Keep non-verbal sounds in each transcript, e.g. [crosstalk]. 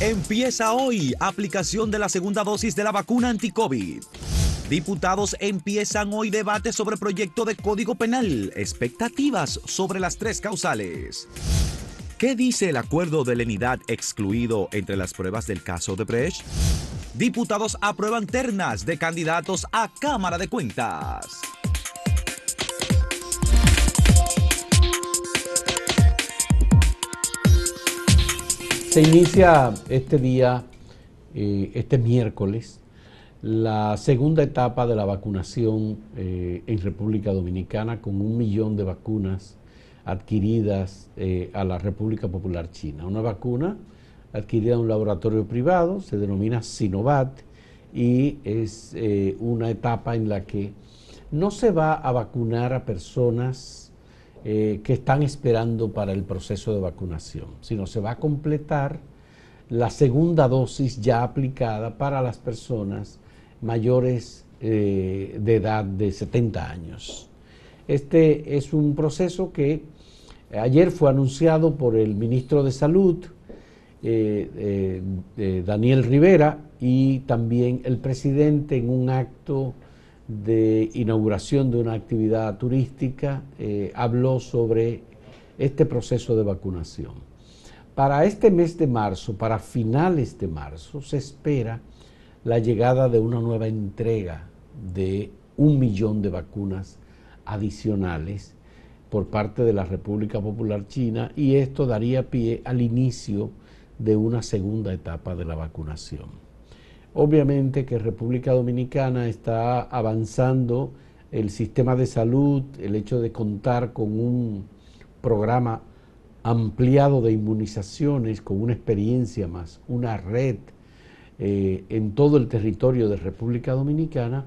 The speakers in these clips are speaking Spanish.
Empieza hoy aplicación de la segunda dosis de la vacuna anti-COVID. Diputados empiezan hoy debate sobre proyecto de código penal, expectativas sobre las tres causales. ¿Qué dice el acuerdo de lenidad excluido entre las pruebas del caso de Brecht? Diputados aprueban ternas de candidatos a Cámara de Cuentas. Se inicia este día, eh, este miércoles, la segunda etapa de la vacunación eh, en República Dominicana con un millón de vacunas adquiridas eh, a la República Popular China. Una vacuna adquirida en un laboratorio privado, se denomina Sinovac y es una etapa en la que no se va a vacunar a personas eh, que están esperando para el proceso de vacunación, sino se va a completar la segunda dosis ya aplicada para las personas mayores eh, de edad de 70 años. Este es un proceso que ayer fue anunciado por el ministro de Salud, eh, Daniel Rivera, y también el presidente en un acto de inauguración de una actividad turística, eh, habló sobre este proceso de vacunación. Para este mes de marzo, para finales de marzo, se espera la llegada de una nueva entrega de un millón de vacunas adicionales por parte de la República Popular China y esto daría pie al inicio de una segunda etapa de la vacunación. Obviamente que República Dominicana está avanzando el sistema de salud, el hecho de contar con un programa ampliado de inmunizaciones, con una experiencia más, una red eh, en todo el territorio de República Dominicana,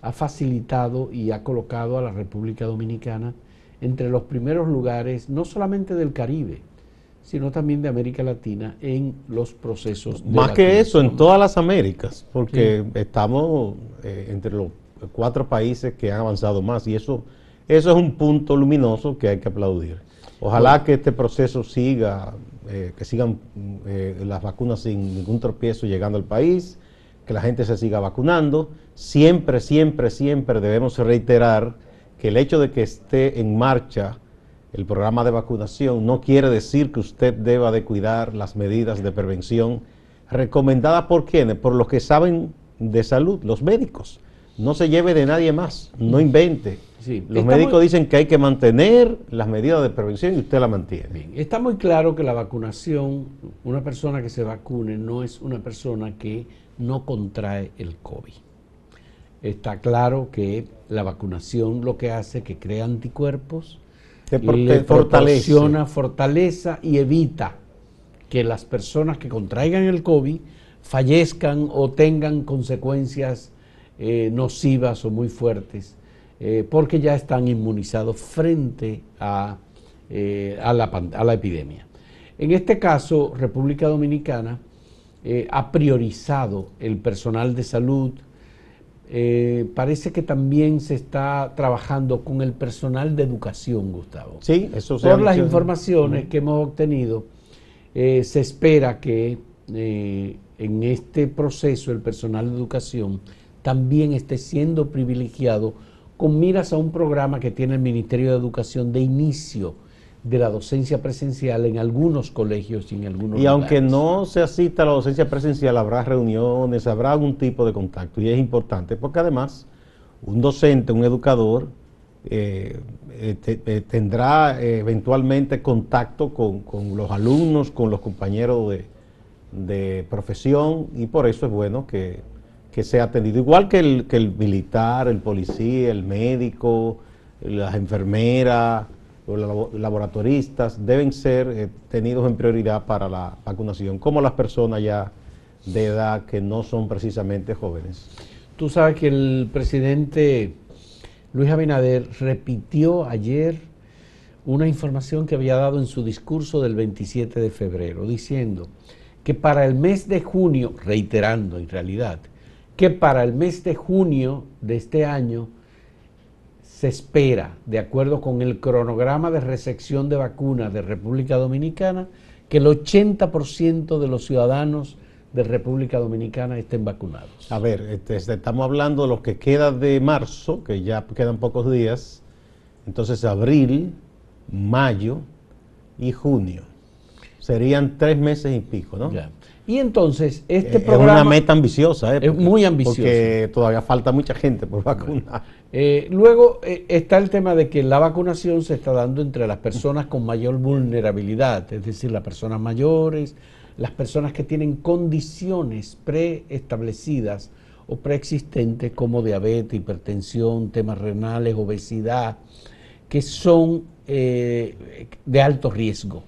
ha facilitado y ha colocado a la República Dominicana entre los primeros lugares, no solamente del Caribe, sino también de América Latina en los procesos de Más que eso, en todas las Américas, porque estamos eh, entre los cuatro países que han avanzado más y eso, eso es un punto luminoso que hay que aplaudir. Ojalá que este proceso siga, eh, que sigan eh, las vacunas sin ningún tropiezo llegando al país, que la gente se siga vacunando. Siempre, siempre, siempre debemos reiterar que el hecho de que esté en marcha el programa de vacunación no quiere decir que usted deba de cuidar las medidas de prevención recomendadas por quienes, por los que saben de salud, los médicos. No se lleve de nadie más, no invente. los médicos dicen que hay que mantener las medidas de prevención y usted la mantiene. está muy claro que la vacunación, una persona que se vacune no es una persona que no contrae el COVID. Está claro que la vacunación lo que hace es que crea anticuerpos, le proporciona fortaleza y evita que las personas que contraigan el COVID fallezcan o tengan consecuencias eh, nocivas o muy fuertes, eh, porque ya están inmunizados frente a, eh, a, la, a, la, epidemia. En este caso, República Dominicana ha priorizado el personal de salud, eh, parece que también se está trabajando con el personal de educación, Gustavo. Sí, eso Por las informaciones que hemos obtenido, eh, se espera que eh, en este proceso el personal de educación también esté siendo privilegiado con miras a un programa que tiene el Ministerio de Educación de inicio de la docencia presencial en algunos colegios y en algunos Y aunque no se asista a la docencia presencial, habrá reuniones, habrá algún tipo de contacto. Y es importante porque además un docente, un educador, eh, eh, eh, tendrá eventualmente contacto con, los alumnos, con los compañeros de, profesión y por eso es bueno que, sea atendido. Igual que el, que el militar, el policía, el médico, las enfermeras los laboratoristas deben ser eh, tenidos en prioridad para la vacunación, como las personas ya de edad que no son precisamente jóvenes. Tú sabes que el presidente Luis Abinader repitió ayer una información que había dado en su discurso del 27 de febrero, diciendo que para el mes de junio, reiterando en realidad, que para el mes de junio de este año se espera, de acuerdo con el cronograma de recepción de vacunas de República Dominicana, que el 80% de los ciudadanos de República Dominicana estén vacunados. A ver, este, este, estamos hablando de lo que queda de marzo, que ya quedan pocos días, entonces abril, mayo y junio. Serían tres meses y pico, ¿no? Y entonces, este programa... Es una meta ambiciosa, ¿eh? es muy ambiciosa. Porque todavía falta mucha gente por vacunar. Eh, luego eh, está el tema de que la vacunación se está dando entre las personas con mayor vulnerabilidad, es decir, las personas mayores, las personas que tienen condiciones preestablecidas o preexistentes como diabetes, hipertensión, temas renales, obesidad, que son eh, de alto riesgo.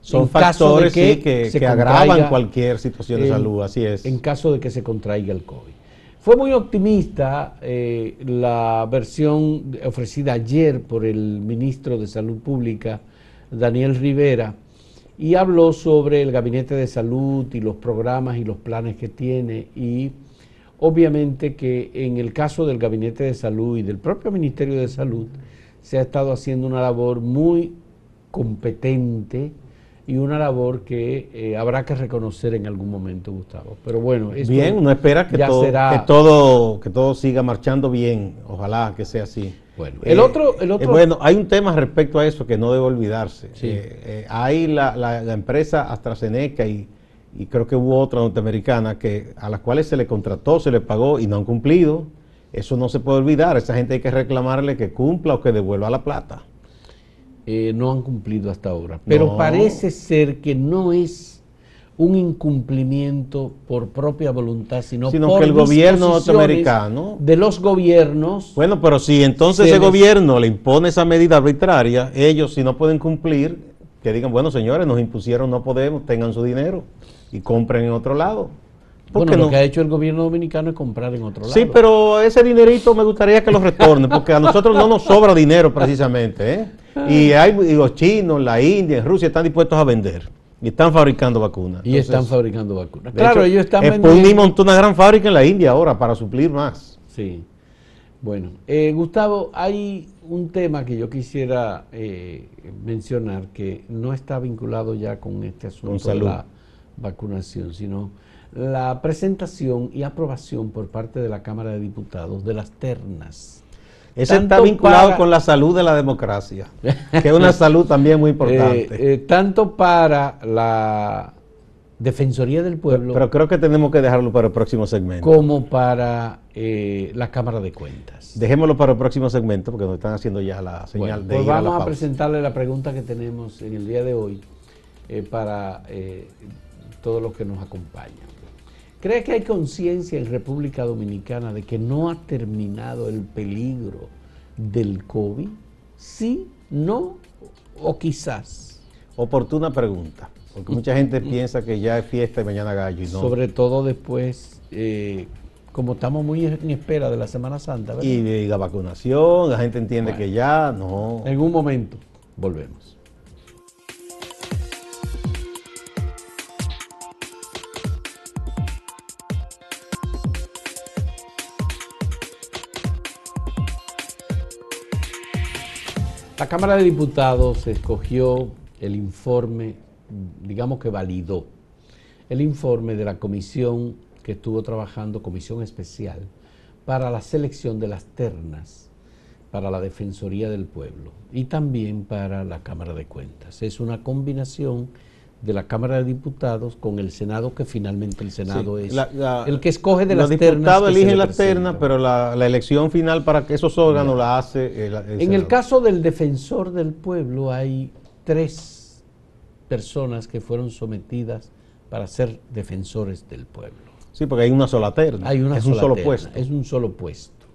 Son factores que, que, agravan cualquier situación de salud, así es. En caso de que se contraiga el COVID. Fue muy optimista eh, la versión ofrecida ayer por el ministro de Salud Pública, Daniel Rivera, y habló sobre el gabinete de salud y los programas y los planes que tiene y obviamente que en el caso del gabinete de salud y del propio Ministerio de Salud se ha estado haciendo una labor muy competente, y una labor que eh, habrá que reconocer en algún momento, Gustavo. Pero bueno, bien, uno espera que, todo, que todo que todo siga marchando bien, ojalá que sea así. Bueno, el eh, otro, el otro... Eh, bueno, hay un tema respecto a eso que no debe olvidarse. hay la, la, empresa AstraZeneca y, y, creo que hubo otra norteamericana que a las cuales se le contrató, se le pagó y no han cumplido. Eso no se puede olvidar. esa gente hay que reclamarle que cumpla o que devuelva la plata. Eh, no han cumplido hasta ahora. Pero parece ser que no es un incumplimiento por propia voluntad, sino, sino por que el gobierno norteamericano de los gobiernos. Bueno, pero si entonces ese gobierno le impone esa medida arbitraria, ellos si no pueden cumplir, que digan, bueno señores, nos impusieron, no podemos, tengan su dinero y compren en otro lado. Bueno, lo que ha hecho el gobierno dominicano es comprar en otro lado. Sí, pero ese dinerito me gustaría que lo retorne, porque a nosotros no nos sobra dinero precisamente. ¿eh? Y hay los chinos, la India, en Rusia están dispuestos a vender. Y están fabricando vacunas. Y están fabricando vacunas. Claro, ellos están vendiendo. montó una gran fábrica en la India ahora para suplir más. Sí. Bueno, eh, Gustavo, hay un tema que yo quisiera eh, mencionar que no está vinculado ya con este asunto de la vacunación, sino la presentación y aprobación por parte de la Cámara de Diputados de las ternas. Eso está vinculado con la salud de la democracia, que es una [laughs] salud también muy importante. Eh, eh, tanto para la Defensoría del Pueblo. Pero, creo que tenemos que dejarlo para el próximo segmento. Como para eh, la Cámara de Cuentas. Dejémoslo para el próximo segmento porque nos están haciendo ya la señal de. Pues vamos a, presentarle la pregunta que tenemos en el día de hoy para todos los que nos acompañan. ¿Cree que hay conciencia en República Dominicana de que no ha terminado el peligro del COVID? Sí, no o quizás. Oportuna pregunta, porque mucha gente piensa que ya es fiesta y mañana gallo y no. Sobre todo después, eh, como estamos muy en espera de la Semana Santa. ¿verdad? Y de la vacunación, la gente entiende que ya no. En un momento, volvemos. La Cámara de Diputados escogió el informe, digamos que validó, el informe de la comisión que estuvo trabajando, comisión especial, para la selección de las ternas para la Defensoría del Pueblo y también para la Cámara de Cuentas. Es una combinación de la Cámara de Diputados con el Senado, que finalmente el Senado es el que escoge de las ternas. Los diputados eligen las ternas, pero la, elección final para que esos órganos la hace el, En el caso del defensor del pueblo hay tres personas que fueron sometidas para ser defensores del pueblo. Sí, porque hay una sola terna. Hay una es un solo puesto. Es un solo puesto.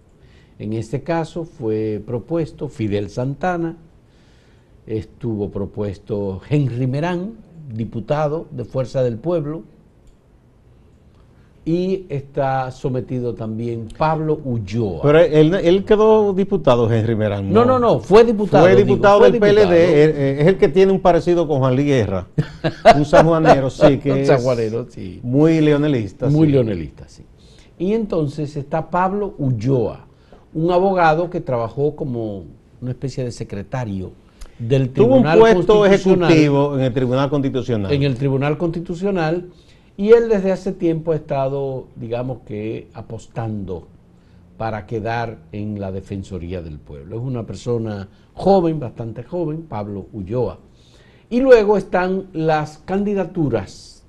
En este caso fue propuesto Fidel Santana, estuvo propuesto Henry Merán, diputado de Fuerza del Pueblo, y está sometido también Pablo Ulloa. Pero él, quedó diputado, Henry Merán. No, no, no, fue diputado. Fue diputado del PLD, es el que tiene un parecido con Juan Luis Guerra, un sanjuanero, sí, [laughs] que es sí. muy leonelista. Muy leonelista, sí. Y entonces está Pablo Ulloa, un abogado que trabajó como una especie de secretario del Tuvo un Tribunal puesto Constitucional ejecutivo en el Tribunal Constitucional. en el Tribunal Constitucional y él desde hace tiempo ha estado, digamos que, apostando para quedar en la Defensoría del Pueblo. Es una persona joven, bastante joven, Pablo Ulloa. Y luego están las candidaturas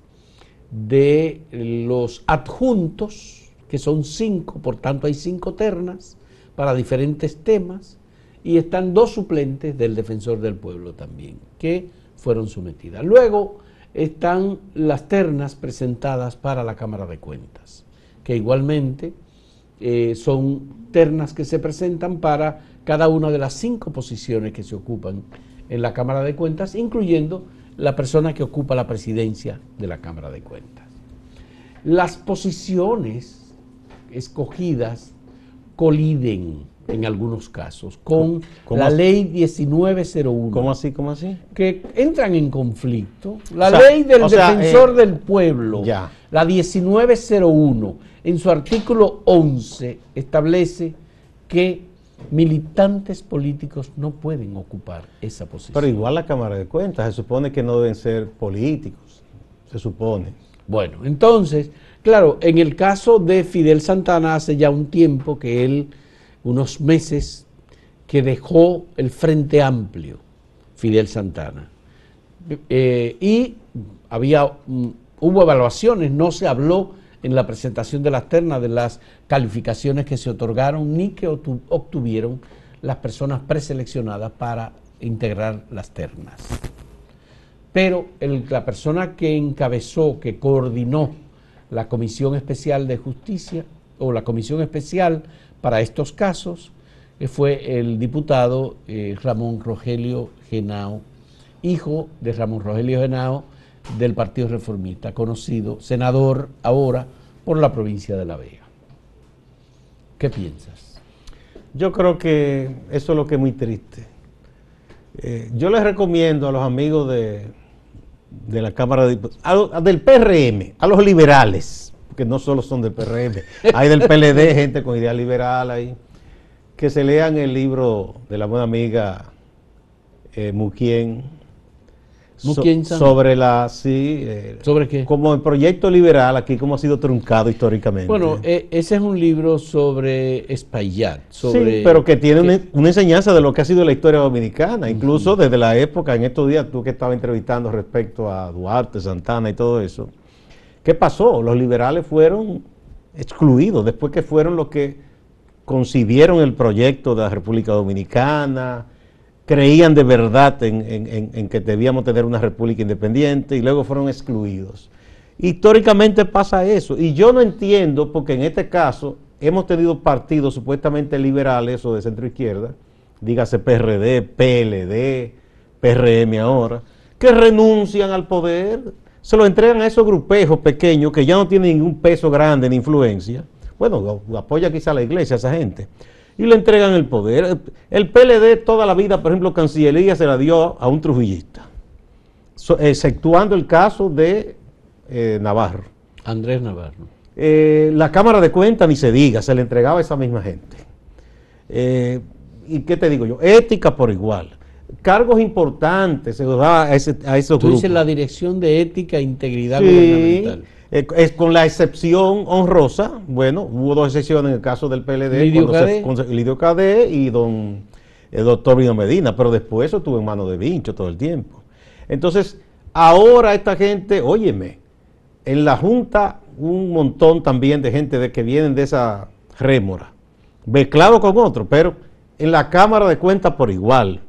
de los adjuntos, que son cinco, por tanto hay cinco ternas para diferentes temas, y están dos suplentes del defensor del pueblo también, que fueron sometidas. Luego están las ternas presentadas para la Cámara de Cuentas, que igualmente eh, son ternas que se presentan para cada una de las cinco posiciones que se ocupan en la Cámara de Cuentas, incluyendo la persona que ocupa la presidencia de la Cámara de Cuentas. Las posiciones escogidas coliden en algunos casos con ¿Cómo la así? ley 1901 ¿Cómo así? ¿Cómo así? que entran en conflicto. La O sea, ley del sea, defensor eh, del pueblo, ya. la 1901, en su artículo 11 establece que militantes políticos no pueden ocupar esa posición. Pero igual la Cámara de Cuentas, se supone que no deben ser políticos, se supone. Bueno, entonces, claro, en el caso de Fidel Santana hace ya un tiempo que él, unos meses, que dejó el Frente Amplio, Fidel Santana. Eh, y había, mm, hubo evaluaciones, no se habló en la presentación de las ternas de las calificaciones que se otorgaron ni que obtu- obtuvieron las personas preseleccionadas para integrar las ternas pero la persona que encabezó, que coordinó la Comisión Especial de Justicia o la Comisión Especial para estos casos eh, fue el diputado eh, Ramón Rogelio Genao, hijo de Ramón Rogelio Genao del Partido Reformista, conocido, senador ahora por la provincia de La Vega. ¿Qué piensas? Yo creo que eso es lo que es muy triste. Eh, yo les recomiendo a los amigos de, de la Cámara de Diputados, del PRM, a los liberales, que no solo son del PRM, hay del PLD, [laughs] gente con idea liberal ahí, que se lean el libro de la buena amiga eh, Muquien, so- sobre la, sí, eh, ¿Sobre qué? como el proyecto liberal aquí, cómo ha sido truncado históricamente. Bueno, eh, ese es un libro sobre Espaillat, sobre sí, pero que tiene una, una enseñanza de lo que ha sido la historia dominicana, incluso desde la época, en estos días, tú que estabas entrevistando respecto a Duarte, Santana y todo eso. ¿Qué pasó? Los liberales fueron excluidos después que fueron los que concibieron el proyecto de la República Dominicana, creían de verdad en, en- en- que debíamos tener una república independiente y luego fueron excluidos. Históricamente pasa eso y yo no entiendo porque en este caso hemos tenido partidos supuestamente liberales o de centro izquierda, dígase PRD, PLD, PRM ahora, que renuncian al poder, se lo entregan a esos grupejos pequeños que ya no tienen ningún peso grande ni influencia. Bueno, apoya quizá la iglesia esa gente. Y le entregan el poder. El PLD toda la vida, por ejemplo, Cancillería se la dio a un trujillista, So- exceptuando el caso de eh, Navarro. Andrés Navarro. Eh, la Cámara de Cuentas ni se diga, se le entregaba a esa misma gente. Eh, ¿Y qué te digo yo? Ética por igual. Cargos importantes se los daba a, ese- a esos Tú grupos. dices la Dirección de Ética e Integridad Sí, Gubernamental. eh, es con la excepción honrosa, bueno, hubo dos excepciones en el caso del PLD, Lidio cuando se- Lidio Cadé y don el doctor Vino Medina, pero después eso estuvo en manos de Vincho todo el tiempo. Entonces, ahora esta gente, óyeme, en la Junta un montón también de gente de que vienen de esa rémora, mezclado con otros, pero en la Cámara de Cuentas por igual.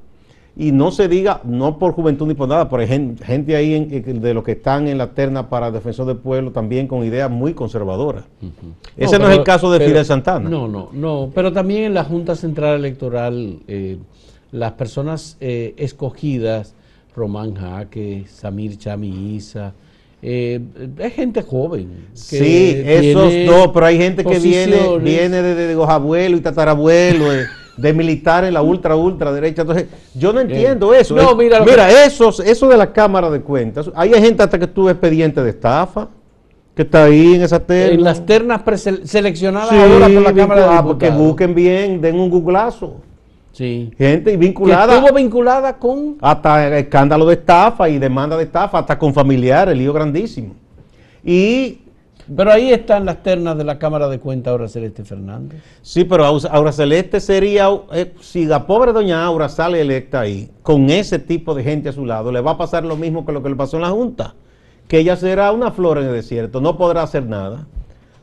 Y no se diga, no por juventud ni por nada, gen- gente ahí en- de los que están en la terna para defensor del pueblo también con ideas muy conservadoras. Ese no, es pero- el caso de pero- Fidel Santana. No, no, no. Pero también en la Junta Central Electoral, eh, las personas eh, escogidas, Román Jaque, Samir Chami Isa, eh, es gente joven. Sí, esos dos, pero hay gente que viene, viene de, de los abuelos y tatarabuelos, de, de militar en la ultra, ultra derecha. Entonces, yo no entiendo eso. No, mira mira esos, eso de la Cámara de Cuentas, hay gente hasta que tuvo expediente de estafa, que está ahí en esa terna. En las ternas seleccionadas Sí, ahora por la Cámara de ah, porque Diputados. busquen bien, den un googlazo. Sí. Gente Que vinculada estuvo vinculada con... hasta escándalo de estafa y demanda de estafa, hasta con familiares, lío grandísimo. Y Pero ahí están las ternas de la Cámara de Cuentas ahora Celeste Fernández. sí, pero Aura Aura Celeste sería, eh, si la pobre doña Aura sale electa ahí, con ese tipo de gente a su lado, le va a pasar lo mismo que lo que le pasó en la Junta, que ella será una flor en el desierto, no podrá hacer nada,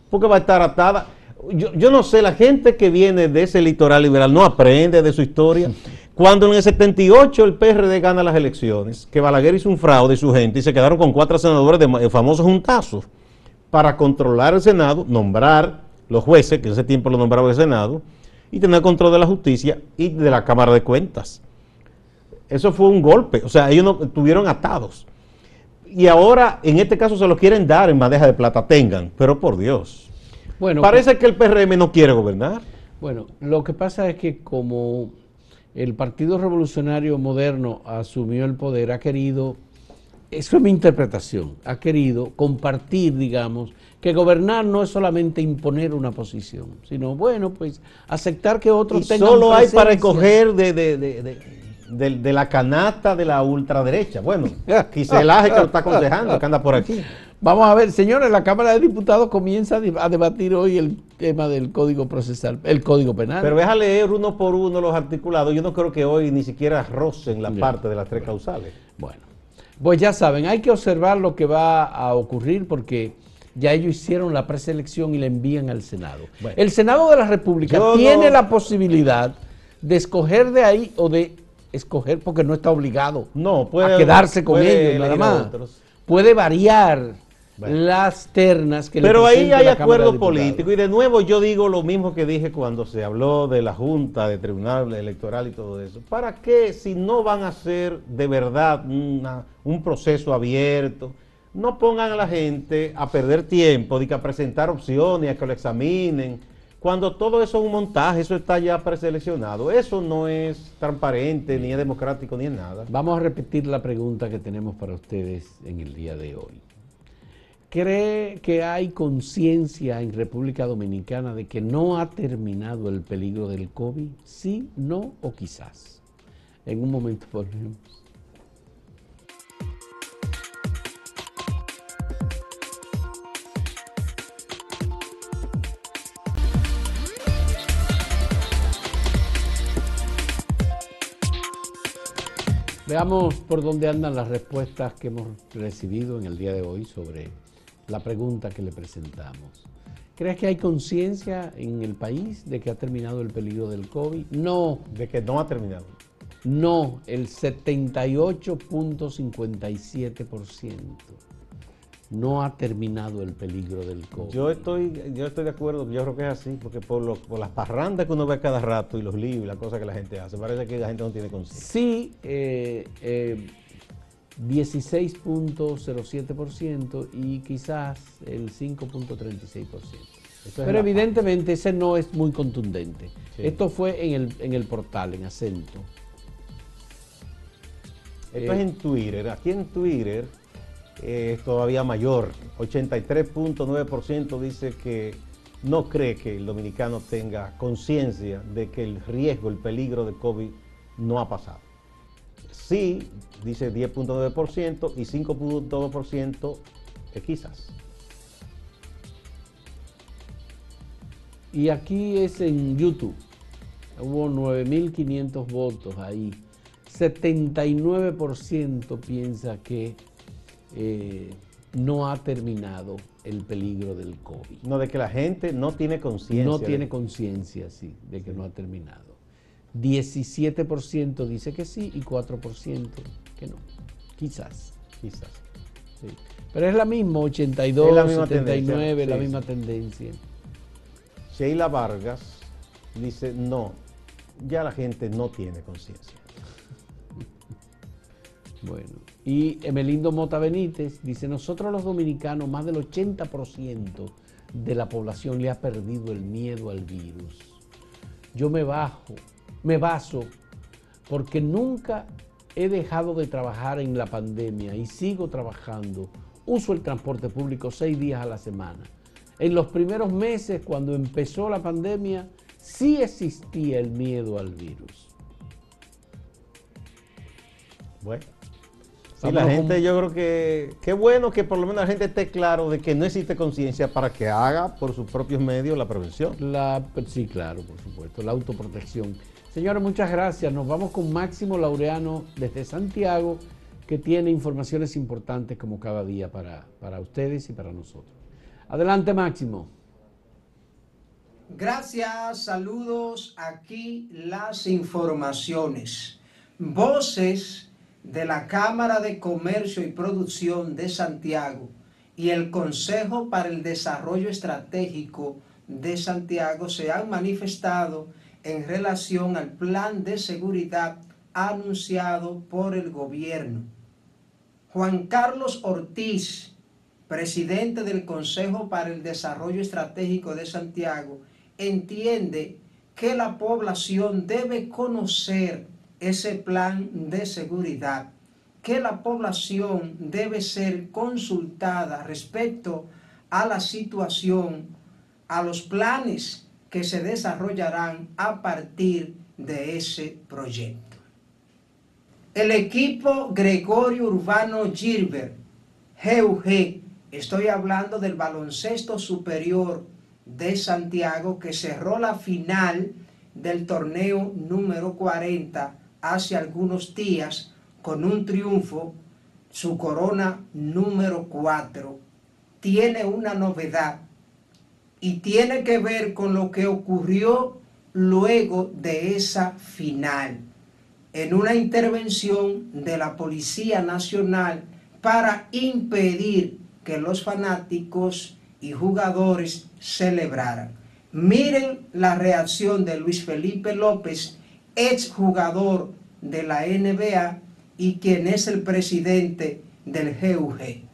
porque va a estar atada. Yo, yo no sé, la gente que viene de ese litoral liberal no aprende de su historia. Cuando en el 78 el PRD gana las elecciones, que Balaguer hizo un fraude y su gente y se quedaron con cuatro senadores de de famosos juntazos para controlar el Senado, nombrar los jueces, que en ese tiempo lo nombraba el Senado, y tener control de la justicia y de la Cámara de Cuentas. Eso fue un golpe, o sea, ellos no estuvieron atados. Y ahora, en este caso, se lo quieren dar en bandeja de plata, tengan, pero por Dios. Bueno, Parece que el PRM no quiere gobernar. Bueno, lo que pasa es que como el Partido Revolucionario Moderno asumió el poder, ha querido, eso es mi interpretación, ha querido compartir, digamos, que gobernar no es solamente imponer una posición, sino, bueno, pues aceptar que otros Y tengan solo hay para escoger de, de- de- de- la canasta de la ultraderecha. Bueno, [laughs] Quiselaje que lo está aconsejando, que anda por aquí. Vamos a ver, señores, la Cámara de Diputados comienza a debatir hoy el tema del Código Procesal, el Código Penal. Pero deja leer uno por uno los articulados. Yo no creo que hoy ni siquiera rocen la parte de las tres causales. Bueno, pues ya saben, hay que observar lo que va a ocurrir porque ya ellos hicieron la preselección y la envían al Senado. Bueno. El Senado de la República tiene no- la posibilidad de escoger de ahí o de escoger porque no está obligado No, puede a quedarse con puede ellos nada más. Puede variar Bueno. las ternas que le Pero ahí hay de acuerdo político. Y de nuevo yo digo lo mismo que dije cuando se habló de la Junta, de Tribunal Electoral y todo eso. ¿Para qué si no van a hacer de verdad una- un proceso abierto? No pongan a la gente a perder tiempo, de que a presentar opciones, a que lo examinen. Cuando todo eso es un montaje, eso está ya preseleccionado. Eso no es transparente, ni es democrático, ni es nada. Vamos a repetir la pregunta que tenemos para ustedes en el día de hoy. ¿Cree que hay conciencia en República Dominicana de que no ha terminado el peligro del COVID? Sí, no o quizás. En un momento volvemos. Veamos por dónde andan las respuestas que hemos recibido en el día de hoy sobre la pregunta que le presentamos. ¿Crees que hay conciencia en el país de que ha terminado el peligro del COVID? No, De que no ha terminado. no, el 78.57% no ha terminado el peligro del COVID. Yo estoy, yo estoy de acuerdo, yo creo que es así, porque por, lo- por las parrandas que uno ve cada rato y los líos y las cosas que la gente hace, parece que la gente no tiene conciencia. Sí, eh, eh, 16.07% y quizás el 5.36%. es Pero evidentemente ese no es muy contundente. Sí. Esto fue en el, en el portal, en acento. Esto eh, es en Twitter. Aquí en Twitter eh, es todavía mayor. 83.9% dice que no cree que el dominicano tenga conciencia de que el riesgo, el peligro de COVID no ha pasado. Sí, dice 10.9% y 5.2% eh, quizás. Y aquí es en YouTube. Hubo 9.500 votos ahí. 79% piensa que eh, no ha terminado el peligro del COVID. No, de que la gente no tiene conciencia. No tiene conciencia, sí, de que no ha terminado. 17% dice que sí y 4% que no. Quizás. Quizás. sí. Pero es la misma, 82, Es la misma 79, tendencia, la misma sí. tendencia. Sheila Vargas dice, no, ya la gente no tiene conciencia. [laughs] Bueno, y Emelindo Mota Benítez dice, nosotros los dominicanos, más del 80% de la población le ha perdido el miedo al virus. Yo me bajo, me baso, porque nunca he dejado de trabajar en la pandemia y sigo trabajando. Uso el transporte público seis días a la semana. En los primeros meses, cuando empezó la pandemia, sí existía el miedo al virus. Bueno. Sí, la gente, yo creo que qué bueno que por lo menos la gente esté claro de que no existe conciencia para que haga por sus propios medios la prevención. La, sí, claro, por supuesto, la autoprotección. Señores, muchas gracias. Nos vamos con Máximo Laureano desde Santiago, que tiene informaciones importantes como cada día para, para ustedes y para nosotros. Adelante, Máximo. Gracias, saludos. Aquí las informaciones. Voces de la Cámara de Comercio y Producción de Santiago y el Consejo para el Desarrollo Estratégico de Santiago se han manifestado en relación al plan de seguridad anunciado por el gobierno. Juan Carlos Ortiz, presidente del Consejo para el Desarrollo Estratégico de Santiago, entiende que la población debe conocer ese plan de seguridad, que la población debe ser consultada respecto a la situación, a los planes que se desarrollarán a partir de ese proyecto. El equipo Gregorio Urbano Gilbert, GUG, estoy hablando del baloncesto superior de Santiago que cerró la final del torneo número 40 hace algunos días con un triunfo, su corona número 4, tiene una novedad y tiene que ver con lo que ocurrió luego de esa final, en una intervención de la Policía Nacional para impedir que los fanáticos y jugadores celebraran. Miren la reacción de Luis Felipe López, ex jugador de la NBA y quien es el presidente del GUG.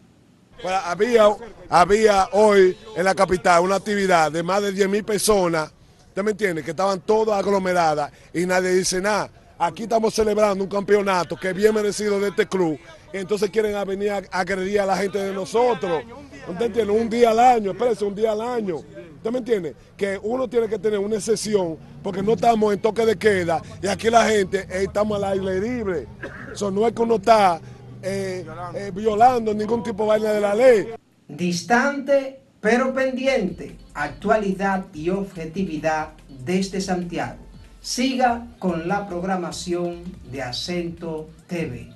Había, había hoy en la capital una actividad de más de 10 mil personas, ¿usted me entiende? Que estaban todas aglomeradas y nadie dice nada. Aquí estamos celebrando un campeonato que es bien merecido de este club. Y entonces quieren venir a agredir a la gente de nosotros. ¿Usted entiende? Un día al año, espérese, un día al año. ¿Usted me entiende? Que uno tiene que tener una excepción porque no estamos en toque de queda y aquí la gente eh, estamos al aire libre. Eso no es que uno está eh, eh, violando ningún tipo de vaina de la ley. Distante pero pendiente, actualidad y objetividad desde Santiago. Siga con la programación de Acento TV.